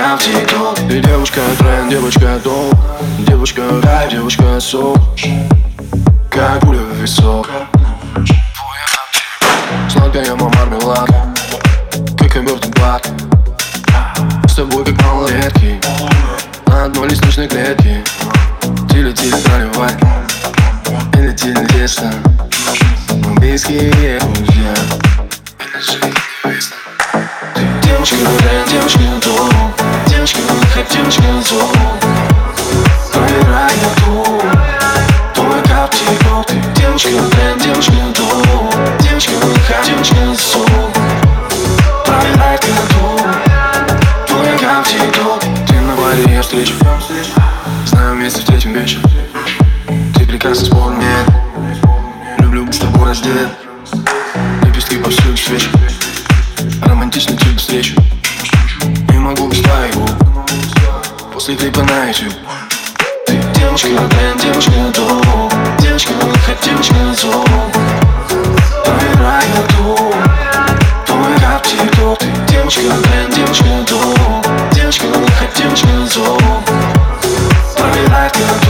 Твоя в тикток Ты девушка тренд, девочка топ Девушка рай, девушка сок Как пуля в висок Сладкая мармелад. Как и Бёртон Бак С тобой как малолетки. На одной лестничной клетке. Тили-тили проливай. Или тили тесно Мы близкие друзья. Ты девушка, да, девушка, то встречу. Знаю, вместе встретим вечер. Ты прекрасный спор, нет Люблю с тобой раздет Лепестки повсюду свечи. Романтичный тип встречи. Не могу без твоих если ты по найтю Ты девушка бренд, девушка дом. Девочка выход, девушка зон Проверяй дом. Твой раб тепло Ты девушка бренд, девушка дом. Девушка выход, девушка зон Проверяй дом.